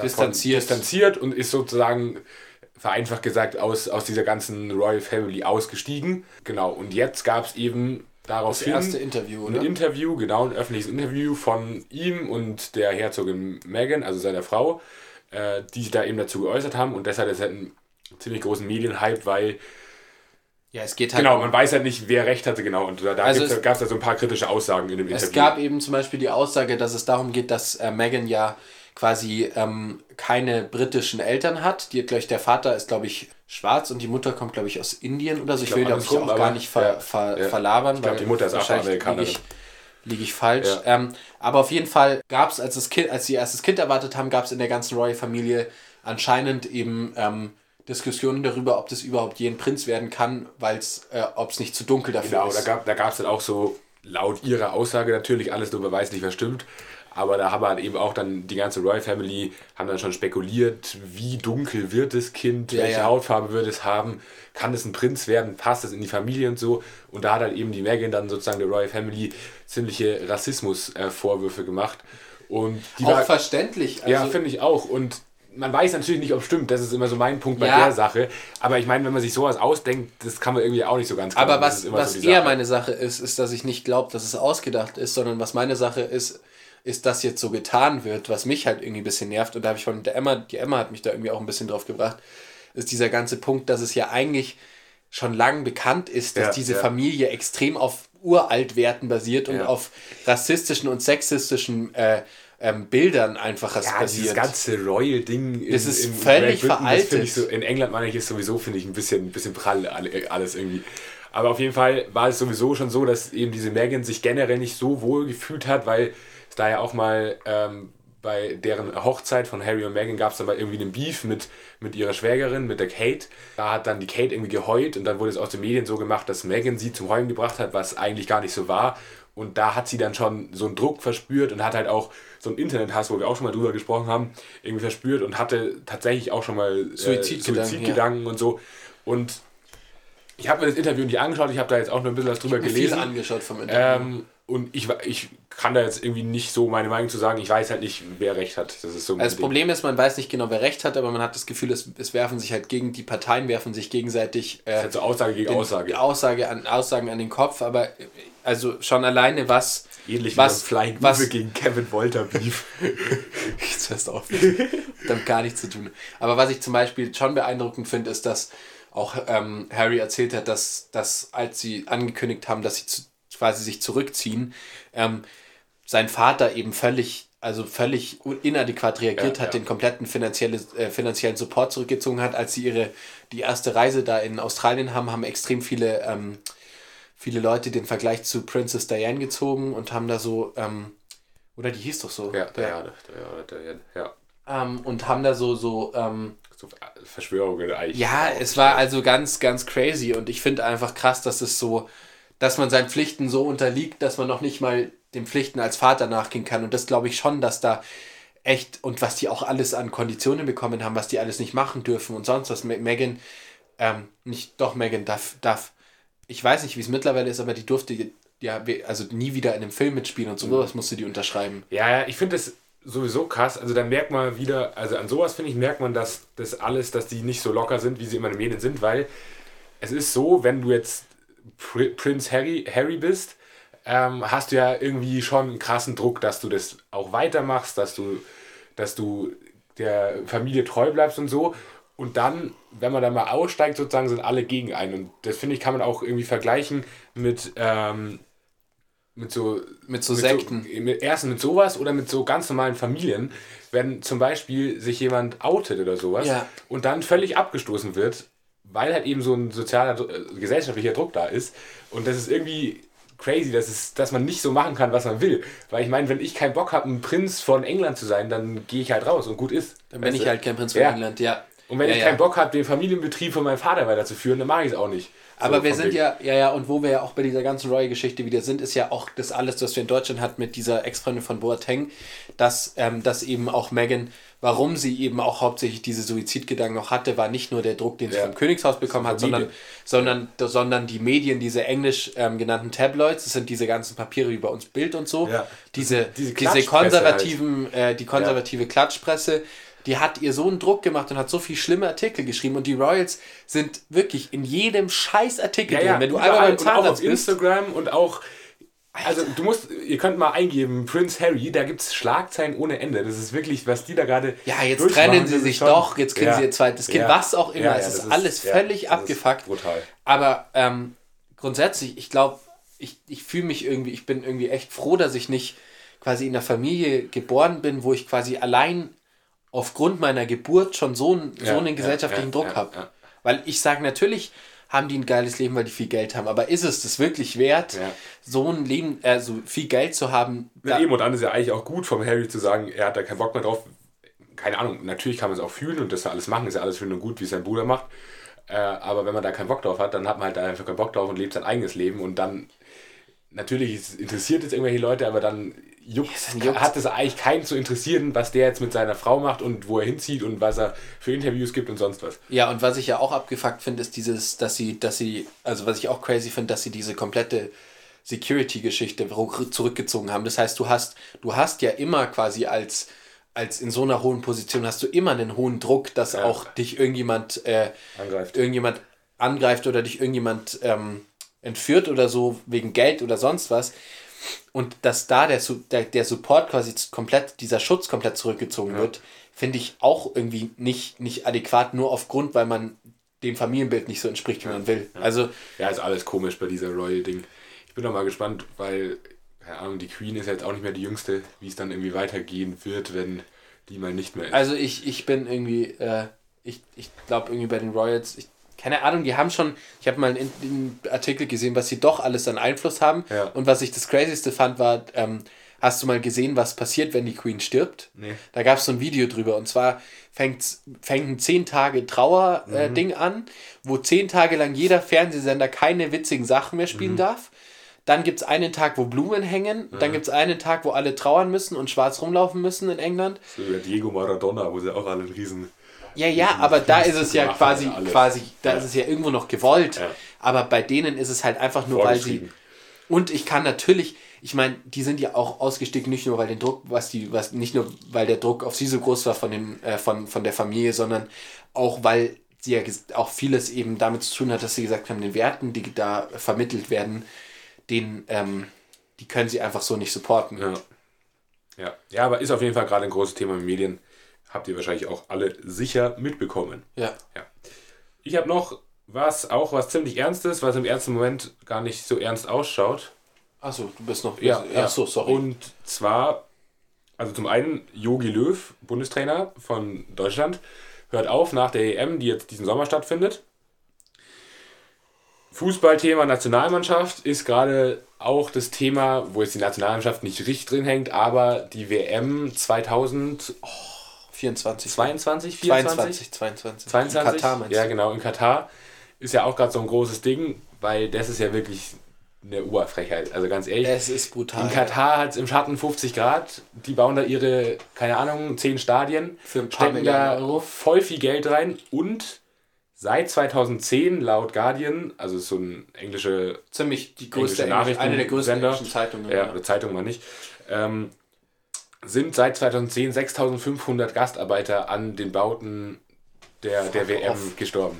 Distanziert. distanziert und ist sozusagen vereinfacht gesagt aus, aus dieser ganzen Royal Family ausgestiegen. Genau, und jetzt gab es eben Das daraufhin erste Interview, ein oder? Interview, genau, ein öffentliches Interview von ihm und der Herzogin Meghan, also seiner Frau, äh, die sich da eben dazu geäußert haben und deshalb ist halt ein ziemlich großen Medienhype, weil Ja, es geht halt Genau, man weiß halt nicht, wer recht hatte, genau. Und da, da Also es- gab es ja so ein paar kritische Aussagen in dem Es Interview. gab eben zum Beispiel die Aussage, dass es darum geht, dass äh, Meghan ja quasi ähm, keine britischen Eltern hat. Die, glaube ich, der Vater ist, glaube ich, schwarz und die Mutter kommt, glaube ich, aus Indien oder so. Ich, glaub, will, glaube ich, auch gar nicht ver, ja, ver, ja. verlabern. Ich glaub, weil die Mutter ist Afroamerikanerin. Liege ich, ich falsch. Ja. Ähm, aber auf jeden Fall gab es, als, das kind, als sie erstes Kind erwartet haben, gab es in der ganzen Royal-Familie anscheinend eben ähm, Diskussionen darüber, ob das überhaupt je ein Prinz werden kann, weil es, äh, ob es nicht zu dunkel dafür Genau, ist. da gab da gab's dann auch so, laut ihrer Aussage natürlich, alles nur beweislich verstimmt. Aber da haben halt eben auch dann die ganze Royal Family, haben dann schon spekuliert, wie dunkel wird das Kind, Ja, welche ja. Hautfarbe wird es haben, kann es ein Prinz werden, passt es in die Familie und so. Und da hat halt eben die Meghan dann sozusagen der Royal Family ziemliche Rassismus-Vorwürfe gemacht. Und die auch war- verständlich. Also, ja, finde ich auch. Und man weiß natürlich nicht, ob es stimmt. Das ist immer so mein Punkt bei Ja. der Sache. Aber ich meine, wenn man sich sowas ausdenkt, das kann man irgendwie auch nicht so ganz Aber glauben. Das was, was so eher Sache. meine Sache ist, ist, dass ich nicht glaube, dass es ausgedacht ist, sondern was meine Sache ist, ist, dass jetzt so getan wird, was mich halt irgendwie ein bisschen nervt. Und da habe ich von der Emma, die Emma hat mich da irgendwie auch ein bisschen drauf gebracht, ist dieser ganze Punkt, dass es ja eigentlich schon lang bekannt ist, dass Ja, diese ja. Familie extrem auf Uraltwerten basiert und auf rassistischen und sexistischen äh, ähm, Bildern einfach Ja, dieses basiert. ganze Royal-Ding. in- Das ist in völlig Britain, das veraltet. Ich so, in England meine ich es sowieso, finde ich, ein bisschen, ein bisschen prall alle- alles irgendwie. Aber auf jeden Fall war es sowieso schon so, dass eben diese Meghan sich generell nicht so wohl gefühlt hat, weil es da ja auch mal ähm, bei deren Hochzeit von Harry und Meghan gab es dann mal irgendwie einen Beef mit, mit ihrer Schwägerin, mit der Kate. Da hat dann die Kate irgendwie geheult und dann wurde es aus den Medien so gemacht, dass Meghan sie zum Heulen gebracht hat, was eigentlich gar nicht so war. Und da hat sie dann schon so einen Druck verspürt und hat halt auch so einen Internethass, wo wir auch schon mal drüber gesprochen haben, irgendwie verspürt und hatte tatsächlich auch schon mal äh, Suizidgedanken, Suizidgedanken und so. Und ich habe mir das Interview nicht angeschaut, ich habe da jetzt auch nur ein bisschen was drüber Viel gelesen. angeschaut vom Internet. Ähm, und ich, ich kann da jetzt irgendwie nicht so meine Meinung zu sagen. Ich weiß halt nicht, wer recht hat. Das ist so also das Ding. Problem ist, man weiß nicht genau, wer recht hat, aber man hat das Gefühl, es, es werfen sich halt gegen die Parteien, werfen sich gegenseitig äh, halt so Aussage gegen Aussage. Aussage an, Aussagen an den Kopf, aber also schon alleine was. Ähnlich was, wie Flying was gegen Kevin Wolter Beef. [laughs] Jetzt hörst du auf. Damit gar nichts zu tun. Aber was ich zum Beispiel schon beeindruckend finde, ist, dass auch ähm, Harry erzählt hat, dass, dass als sie angekündigt haben, dass sie zu, quasi sich zurückziehen, ähm, sein Vater eben völlig, also völlig inadäquat reagiert Ja, hat, ja. den kompletten finanzielle, äh, finanziellen Support zurückgezogen hat. Als sie ihre die erste Reise da in Australien haben, haben extrem viele, ähm, viele Leute den Vergleich zu Princess Diane gezogen und haben da so, ähm, oder die hieß doch so. Ja, der, der, der, ja. Ähm, und haben da so, so, ähm, So Verschwörungen eigentlich. ja, es war also ganz, ganz crazy und ich finde einfach krass, dass es so, dass man seinen Pflichten so unterliegt, dass man noch nicht mal den Pflichten als Vater nachgehen kann. Und das glaube ich schon, dass da echt und was die auch alles an Konditionen bekommen haben, was die alles nicht machen dürfen und sonst was. Me- Megan, ähm, nicht, doch, Megan darf, darf, ich weiß nicht, wie es mittlerweile ist, aber die durfte ja, also nie wieder in einem Film mitspielen und so, sowas musste die unterschreiben. Ja, ich finde das sowieso krass. Also da merkt man wieder, also an sowas finde ich, merkt man, dass das alles, dass die nicht so locker sind, wie sie immer in den Medien sind, weil es ist so, wenn du jetzt Pri Prince Harry, Harry bist, ähm, hast du ja irgendwie schon einen krassen Druck, dass du das auch weitermachst, dass du, dass du der Familie treu bleibst und so. Und dann, wenn man dann mal aussteigt, sozusagen, sind alle gegen einen. Und das finde ich, kann man auch irgendwie vergleichen mit, ähm, mit so Mit so Sekten. so, mit, erstens mit sowas oder mit so ganz normalen Familien, wenn zum Beispiel sich jemand outet oder sowas Ja. und dann völlig abgestoßen wird, weil halt eben so ein sozialer, äh, gesellschaftlicher Druck da ist. Und das ist irgendwie crazy, dass, es, dass man nicht so machen kann, was man will. Weil ich meine, wenn ich keinen Bock habe, ein Prinz von England zu sein, dann gehe ich halt raus und gut ist. Dann bin ich halt kein Prinz von Ja. England, ja. Und wenn ja, ich ja. keinen Bock habe, den Familienbetrieb von meinem Vater weiterzuführen, dann mache ich es auch nicht. Aber So wir sind Ding. ja, ja, ja, und wo wir ja auch bei dieser ganzen Roy-Geschichte wieder sind, ist ja auch das alles, was wir in Deutschland hatten mit dieser Ex-Freundin von Boateng, dass, ähm, dass eben auch Megan, warum sie eben auch hauptsächlich diese Suizidgedanken noch hatte, war nicht nur der Druck, den sie Ja. vom Königshaus bekommen hat, sondern, sondern, sondern die Medien, diese englisch ähm, genannten Tabloids, das sind diese ganzen Papiere wie bei uns Bild und so, Ja. diese, Diese diese, Klatschpresse konservativen, äh, die konservative Klatschpresse, die hat ihr so einen Druck gemacht und hat so viel schlimme Artikel geschrieben und die Royals sind wirklich in jedem scheiß Artikel Ja, drin. ja, Wenn du einmal beim und auch Zahnarzt auf bist, Instagram und auch. Also du musst, ihr könnt mal eingeben, Prince Harry, da gibt es Schlagzeilen ohne Ende. Das ist wirklich, was die da gerade. ja, jetzt trennen sie ist sich schon- doch, jetzt kriegen Ja. sie ihr zweites Kind, Ja. was auch immer. Ja, es ist das alles völlig ist abgefuckt. Brutal. Aber ähm, grundsätzlich, ich glaube, ich, ich fühle mich irgendwie, ich bin irgendwie echt froh, dass ich nicht quasi in einer Familie geboren bin, wo ich quasi allein aufgrund meiner Geburt schon so, einen- so Ja, einen ja, gesellschaftlichen Druck habe. Weil ich sage, natürlich haben die ein geiles Leben, weil die viel Geld haben. Aber ist es das wirklich wert, so ein Leben, also viel Geld zu haben? Ja, eben, und dann ist ja eigentlich auch gut vom Harry zu sagen, er hat da keinen Bock mehr drauf. Keine Ahnung, natürlich kann man es auch fühlen und das alles machen, ist ja alles schön und gut, wie es sein Bruder macht. Äh, aber wenn man da keinen Bock drauf hat, dann hat man halt da einfach keinen Bock drauf und lebt sein eigenes Leben und dann, natürlich interessiert es irgendwelche Leute, aber dann juckt, dann juckt's. hat es eigentlich keinen zu interessieren, was der jetzt mit seiner Frau macht und wo er hinzieht und was er für Interviews gibt und sonst was. Ja, und was ich ja auch abgefuckt finde, ist dieses, dass sie, dass sie, also was ich auch crazy finde, dass sie diese komplette Security-Geschichte zurückgezogen haben. Das heißt, du hast, du hast ja immer quasi als, als in so einer hohen Position hast du immer einen hohen Druck, dass Ja. auch dich irgendjemand, äh, Angreift. irgendjemand angreift oder dich irgendjemand ähm, entführt oder so wegen Geld oder sonst was. Und dass da der, der, der Support quasi komplett, dieser Schutz komplett zurückgezogen wird, finde ich auch irgendwie nicht, nicht adäquat, nur aufgrund, weil man dem Familienbild nicht so entspricht, wie man will. Also, Ja, ist alles komisch bei dieser Royal-Ding. Ich bin doch mal gespannt, weil, keine Ahnung, die Queen ist jetzt auch nicht mehr die Jüngste, wie es dann irgendwie weitergehen wird, wenn die mal nicht mehr ist. also ich, ich bin irgendwie, äh, ich, ich glaube irgendwie bei den Royals, ich, keine Ahnung, die haben schon, ich habe mal einen, einen Artikel gesehen, was sie doch alles an Einfluss haben. Ja. Und was ich das Crazyste fand, war, ähm, hast du mal gesehen, was passiert, wenn die Queen stirbt? Nee. Da gab es so ein Video drüber und zwar fängt ein 10 Tage Trauer-Ding äh, Ding an, wo 10 Tage lang jeder Fernsehsender keine witzigen Sachen mehr spielen darf. Dann gibt es einen Tag, wo Blumen hängen. Dann gibt es einen Tag, wo alle trauern müssen und schwarz rumlaufen müssen in England. So über Diego Maradona, wo sie auch alle einen riesen... Ja, ja, aber da ist es ja quasi, quasi, da Ja. ist es ja irgendwo noch gewollt. Ja. Aber bei denen ist es halt einfach nur, weil sie. Und ich kann natürlich, ich meine, die sind ja auch ausgestiegen, nicht nur weil den Druck, was die, was nicht nur weil der Druck auf sie so groß war von dem, äh, von, von der Familie, sondern auch weil sie ja auch vieles eben damit zu tun hat, dass sie gesagt haben, den Werten, die da vermittelt werden, den, ähm, die können sie einfach so nicht supporten. Ja. Ja. ja, aber ist auf jeden Fall gerade ein großes Thema in Medien. Habt ihr wahrscheinlich auch alle sicher mitbekommen. Ja. ja. Ich habe noch was, auch was ziemlich Ernstes, was im ersten Moment gar nicht so ernst ausschaut. Achso, du bist noch. Ja, ja. Achso, sorry. Und zwar, also zum einen Yogi Löw, Bundestrainer von Deutschland, hört auf nach der EM, die jetzt diesen Sommer stattfindet. Fußballthema Nationalmannschaft ist gerade auch das Thema, wo jetzt die Nationalmannschaft nicht richtig drin hängt, aber die WM 2000. Oh, 24. 22, 24? 22, 22. 22? In Katar meinst du? Ja, genau, in Katar ist ja auch gerade so ein großes Ding, weil das ist ja wirklich eine Oberfrechheit. Also ganz ehrlich. Es ist brutal. In Katar hat es im Schatten 50 Grad. Die bauen da ihre, keine Ahnung, 10 Stadien. Für ein paar stecken da Euro. voll viel Geld rein. Und seit 2010 laut Guardian, also so ein englische. Ziemlich die größte Nachrichten eine der größten englischen Zeitungen. Ja, oder Zeitung mal nicht. Ähm, sind seit 2010 6500 Gastarbeiter an den Bauten der, der WM off. gestorben.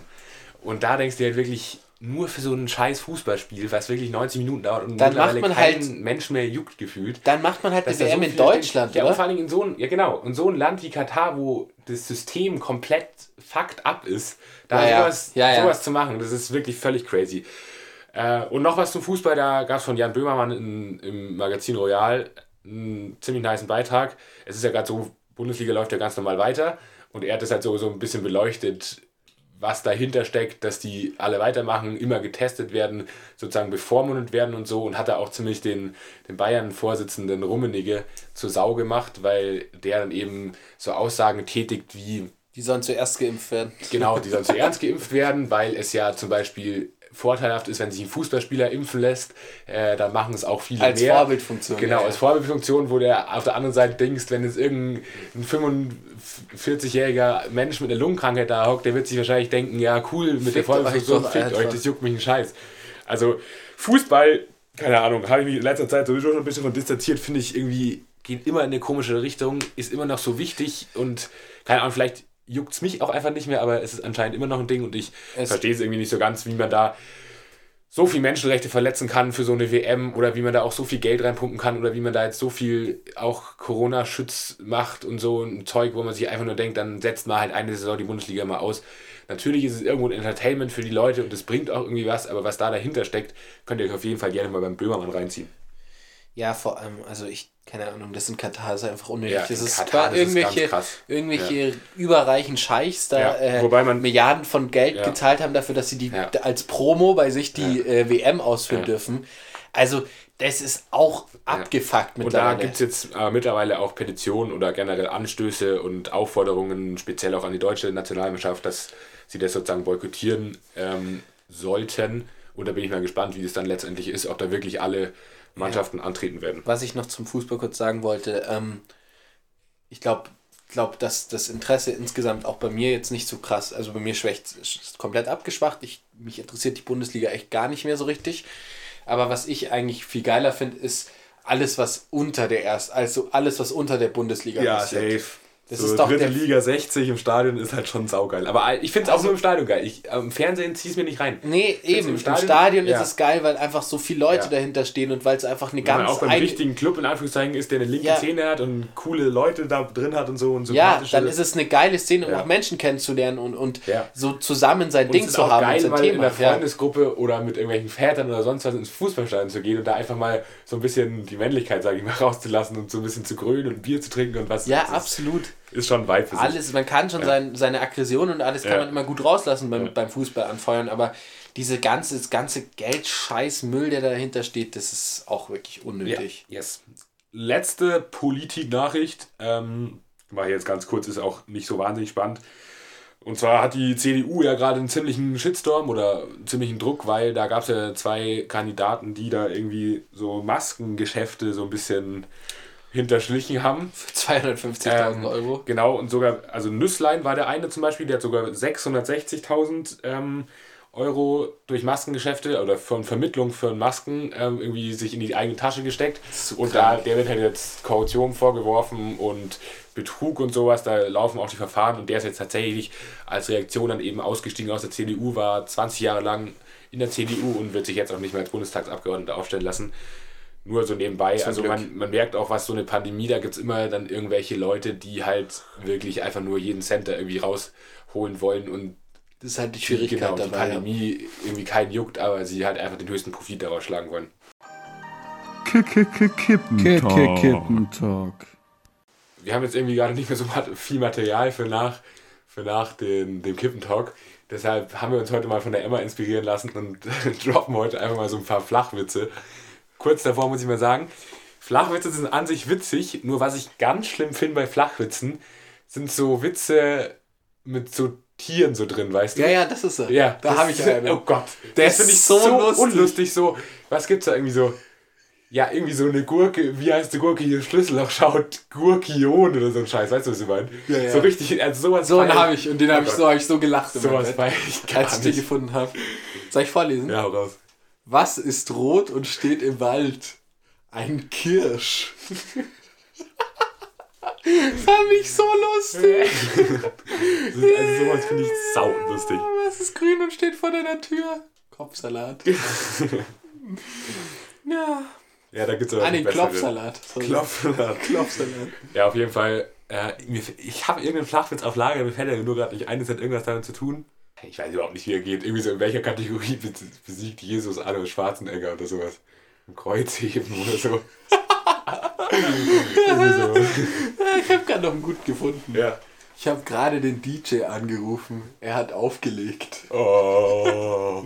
Und da denkst du halt wirklich, nur für so ein scheiß Fußballspiel, was wirklich 90 Minuten dauert und dann macht man halt Mensch mehr juckt gefühlt. Dann macht man halt eine WM so in Deutschland, denkt, Ja, vor allem in so ein, ja genau, und so ein Land wie Katar, wo das System komplett fucked up ist, da ja, sowas, ja. Ja, sowas zu machen, das ist wirklich völlig crazy. Äh, und noch was zum Fußball, da gab es von Jan Böhmermann in, im Magazin Royal einen ziemlich nice Beitrag. Es ist ja gerade so, Bundesliga läuft ja ganz normal weiter und er hat das halt so, so ein bisschen beleuchtet, was dahinter steckt, dass die alle weitermachen, immer getestet werden, sozusagen bevormundet werden und so und hat er auch ziemlich den, den Bayern-Vorsitzenden Rummenigge zur Sau gemacht, weil der dann eben so Aussagen tätigt wie die sollen zuerst geimpft werden. Genau, die sollen zuerst geimpft werden, weil es ja zum Beispiel vorteilhaft ist, wenn sich ein Fußballspieler impfen lässt, äh, dann machen es auch viele als mehr. Als Vorbildfunktion. Genau, ja. als Vorbildfunktion, wo der auf der anderen Seite denkst, wenn jetzt irgendein 45-jähriger Mensch mit einer Lungenkrankheit da hockt, der wird sich wahrscheinlich denken, ja cool, mit fickt der Vorbildfunktion fickt euch, das juckt mich einen Scheiß. Also Fußball, keine Ahnung, habe ich mich in letzter Zeit sowieso schon ein bisschen von distanziert, finde ich irgendwie, geht immer in eine komische Richtung, ist immer noch so wichtig und keine Ahnung, vielleicht juckt es mich auch einfach nicht mehr, aber es ist anscheinend immer noch ein Ding und ich verstehe es irgendwie nicht so ganz, wie man da so viel Menschenrechte verletzen kann für so eine WM oder wie man da auch so viel Geld reinpumpen kann oder wie man da jetzt so viel auch Corona-Schutz macht und so ein Zeug, wo man sich einfach nur denkt, dann setzt man halt eine Saison die Bundesliga mal aus. Natürlich ist es irgendwo ein Entertainment für die Leute und es bringt auch irgendwie was, aber was da dahinter steckt, könnt ihr euch auf jeden Fall gerne mal beim Böhmermann reinziehen. Ja, vor allem, also ich keine Ahnung, das in Katar ist einfach unnötig. Ja, das ist Katar, das irgendwelche, ist irgendwelche ja. überreichen Scheichs da ja, äh, wobei man, Milliarden von Geld ja. gezahlt haben dafür, dass sie die als Promo bei sich die äh, WM ausführen dürfen. Also das ist auch abgefuckt mittlerweile. Und da gibt es jetzt äh, mittlerweile auch Petitionen oder generell Anstöße und Aufforderungen, speziell auch an die deutsche Nationalmannschaft, dass sie das sozusagen boykottieren ähm, sollten. Und da bin ich mal gespannt, wie das dann letztendlich ist, ob da wirklich alle Mannschaften ja. antreten werden. Was ich noch zum Fußball kurz sagen wollte, ähm, ich glaube, glaube, dass das Interesse insgesamt auch bei mir jetzt nicht so krass, also bei mir schwächt ist komplett abgeschwacht. Ich, mich interessiert die Bundesliga echt gar nicht mehr so richtig. Aber was ich eigentlich viel geiler finde, ist alles, was unter der erst, also alles, was unter der Bundesliga ja, passiert. Ja, safe. Das so ist doch dritte Liga 60 im Stadion ist halt schon saugeil. Aber ich finde es auch also, nur im Stadion geil. Ich, Im Fernsehen ziehe es mir nicht rein. Nee, eben. Im Stadion, Im Stadion ja. ist es geil, weil einfach so viele Leute ja. dahinter stehen und weil es einfach eine ganz. auch beim richtigen Club in Anführungszeichen ist, der eine linke ja. Szene hat und coole Leute da drin hat und so. Und ja, dann ist es eine geile Szene, um auch Menschen kennenzulernen und, und so zusammen sein und Ding zu haben. Geil, mal in der Freundesgruppe oder mit irgendwelchen Vätern oder sonst was ins Fußballstadion zu gehen und da einfach mal so ein bisschen die Männlichkeit, sage ich mal, [laughs] rauszulassen und so ein bisschen zu grünen und Bier zu trinken und was. Ja, absolut. Ist schon weit für sich. Alles, man kann schon ja. sein, seine Aggression und alles kann ja. man immer gut rauslassen beim, ja. beim Fußball anfeuern, aber diese ganze, das ganze Geldscheißmüll, der dahinter steht, das ist auch wirklich unnötig. Yes. Letzte Politik-Nachricht, ähm, war jetzt ganz kurz, ist auch nicht so wahnsinnig spannend. Und zwar hat die CDU ja gerade einen ziemlichen Shitstorm oder einen ziemlichen Druck, weil da gab es ja zwei Kandidaten, die da irgendwie so Maskengeschäfte so ein bisschen hinterschlichen haben. Für 250.000 ähm, Euro. Genau, und sogar, also Nüsslein war der eine zum Beispiel, der hat sogar 660.000 ähm, Euro durch Maskengeschäfte oder von Vermittlung von Masken ähm, irgendwie sich in die eigene Tasche gesteckt. und da der wird halt jetzt Korruption vorgeworfen und Betrug und sowas. Da laufen auch die Verfahren und der ist jetzt tatsächlich als Reaktion dann eben ausgestiegen aus der CDU, war 20 Jahre lang in der CDU und wird sich jetzt auch nicht mehr als Bundestagsabgeordneter aufstellen lassen. Nur so nebenbei, also Glück. man, man merkt auch, was so eine Pandemie, da gibt es immer dann irgendwelche Leute, die halt wirklich einfach nur jeden Cent da irgendwie rausholen wollen und Das ist halt die die, Schwierigkeit genau, die dabei. ja. Pandemie irgendwie keinen juckt, aber sie halt einfach den höchsten Profit daraus schlagen wollen. Kippentalk. Kippentalk. Wir haben jetzt irgendwie gerade nicht mehr so viel Material für nach, für nach den, dem Kippentalk. Deshalb haben wir uns heute mal von der Emma inspirieren lassen und [laughs] droppen heute einfach mal so ein paar Flachwitze. Kurz davor muss ich mal sagen, Flachwitze sind an sich witzig, nur was ich ganz schlimm finde bei Flachwitzen, sind so Witze mit so Tieren so drin, weißt du? Ja, ja, das ist er. Ja, da habe ich einen. Oh Gott, Der ist finde ich so so, lustig. unlustig. So, was gibt's da irgendwie so? Ja, irgendwie so eine Gurke, wie heißt die Gurke hier? Schlüsselloch schaut Gurkion oder so ein Scheiß, weißt du, was ich meine? Ja, ja. So richtig, also sowas. So einen habe ich und den habe Oh ich Gott. so, hab ich so gelacht. Sowas feier ich gar als ich den gefunden habe. Soll ich vorlesen? Ja, hau raus. Was ist rot und steht im Wald? Ein Kirsch. [laughs] Fand ich so lustig. [laughs] Also sowas finde ich sau lustig. Was ist grün und steht vor deiner Tür? Kopfsalat. [laughs] ja. Ja, da gibt's aber Ah, nee. Klopfsalat. Klopfsalat. Klopfsalat. Ja, auf jeden Fall. Äh, ich habe irgendeinen Flachwitz auf Lager, mir fällt er nur gerade nicht ein, das hat irgendwas damit zu tun. Ich weiß überhaupt nicht, wie er geht. Irgendwie so, in welcher Kategorie bes- besiegt Jesus Arnold Schwarzenegger oder sowas. Im Kreuzheben oder so. [laughs] Ich habe gerade noch einen gut gefunden. Ja. Ich habe gerade den DJ angerufen. Er hat aufgelegt. Oh.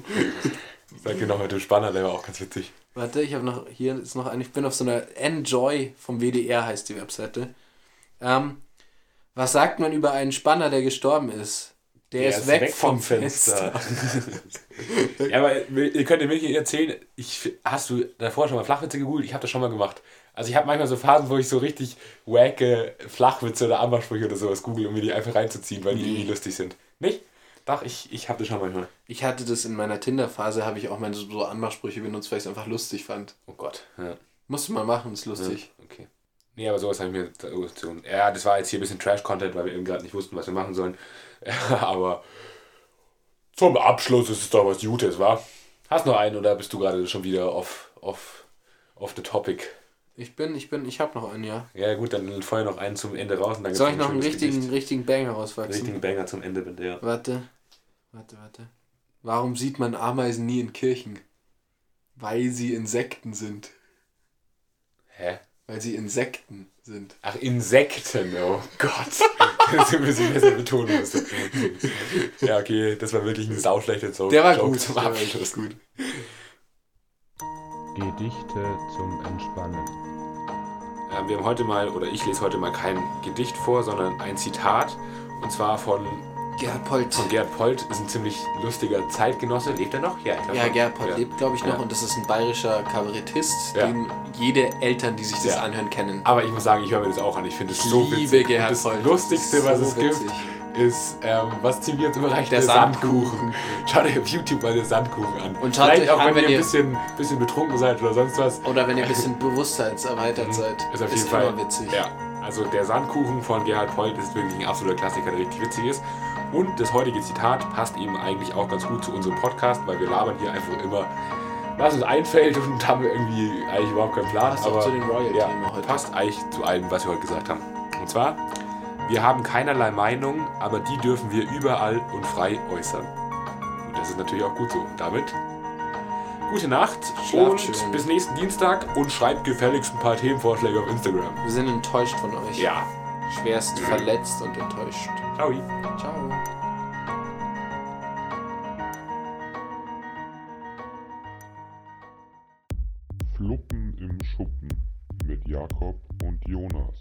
Sag dir nochmal, du Spanner, der war auch ganz witzig. Warte, ich habe noch, hier ist noch ein, ich bin auf so einer Enjoy vom WDR heißt die Webseite. Ähm, was sagt man über einen Spanner, der gestorben ist? Der, ist, weg, vom, Fenster. [laughs] ja, aber ihr könnt mir wirklich erzählen, ich, hast du davor schon mal Flachwitze gegoogelt? Ich habe das schon mal gemacht. Also ich habe manchmal so Phasen, wo ich so richtig wacke Flachwitze oder Anmachsprüche oder sowas google, um mir die einfach reinzuziehen, weil die irgendwie lustig sind. Nicht? Doch, ich, ich habe das schon manchmal. Ich hatte das in meiner Tinder-Phase, habe ich auch meine so Anmachsprüche benutzt, weil ich es einfach lustig fand. Oh Gott. Ja. Musst du mal machen, ist lustig. Okay. Nee, aber sowas habe ich mir. Ja, das war jetzt hier ein bisschen Trash-Content, weil wir eben gerade nicht wussten, was wir machen sollen. [laughs] aber zum Abschluss ist es doch was Gutes, wa? Hast noch einen oder bist du gerade schon wieder off, off, off the topic? Ich bin, ich bin, ich habe noch einen, ja. Ja, gut, dann vorher noch einen zum Ende raus und dann Soll ich noch einen richtigen, Gedicht. richtigen Banger rauswachsen? richtigen Banger zum Ende, bitte, ja. Warte, warte, warte. Warum sieht man Ameisen nie in Kirchen? Weil sie Insekten sind. Hä? Weil sie Insekten sind. Ach, Insekten, oh Gott. [laughs] das ist ein bisschen besser betonen müsste. ja, okay, das war wirklich ein sauschlechter Joke. Der war Joke gut. zum der war Abschluss. echt gut. Gedichte zum Entspannen. Wir haben heute mal, oder ich lese heute mal kein Gedicht vor, sondern ein Zitat. Und zwar von, Gerhard Polt. von Gerd Polt. Ist ein ziemlich lustiger Zeitgenosse. Lebt er noch? Ja, ich glaub Ja. Gerhard Polt Ja. lebt, glaube ich, noch. Ja. Und das ist ein bayerischer Kabarettist, den jede Eltern, die sich das anhören, kennen. Aber ich muss sagen, ich höre mir das auch an. Ich finde es Ich so liebe witzig. Gerhard Und das Polt. Lustigste, was So es witzig. gibt, ist, ähm, was ziehen wir jetzt immer rein? Der Sandkuchen. Schaut euch auf YouTube mal den Sandkuchen an. Und schaut Vielleicht euch auch, an, wenn, wenn ihr ein bisschen, bisschen betrunken seid oder sonst was. Oder wenn ihr ein bisschen bewusstseinserweitert Mhm. seid. Ist auf jeden Fall immer witzig. Ja, also der Sandkuchen von Gerhard Polt ist wirklich ein absoluter Klassiker, der richtig witzig ist. Und das heutige Zitat passt eben eigentlich auch ganz gut zu unserem Podcast, weil wir labern hier einfach immer, was uns einfällt und [laughs] haben irgendwie eigentlich überhaupt keinen Plan. Passt auch aber zu den Royal-Themen ja, heute. passt eigentlich zu allem, was wir heute gesagt haben. Und zwar, wir haben keinerlei Meinung, aber die dürfen wir überall und frei äußern. Und das ist natürlich auch gut so. Und damit gute Nacht Schlaft und schön. bis nächsten Dienstag und schreibt gefälligst ein paar Themenvorschläge auf Instagram. Wir sind enttäuscht von euch. Ja schwerst verletzt und enttäuscht. Ciao. Ciao. Fluppen im Schuppen mit Jakob und Jonas.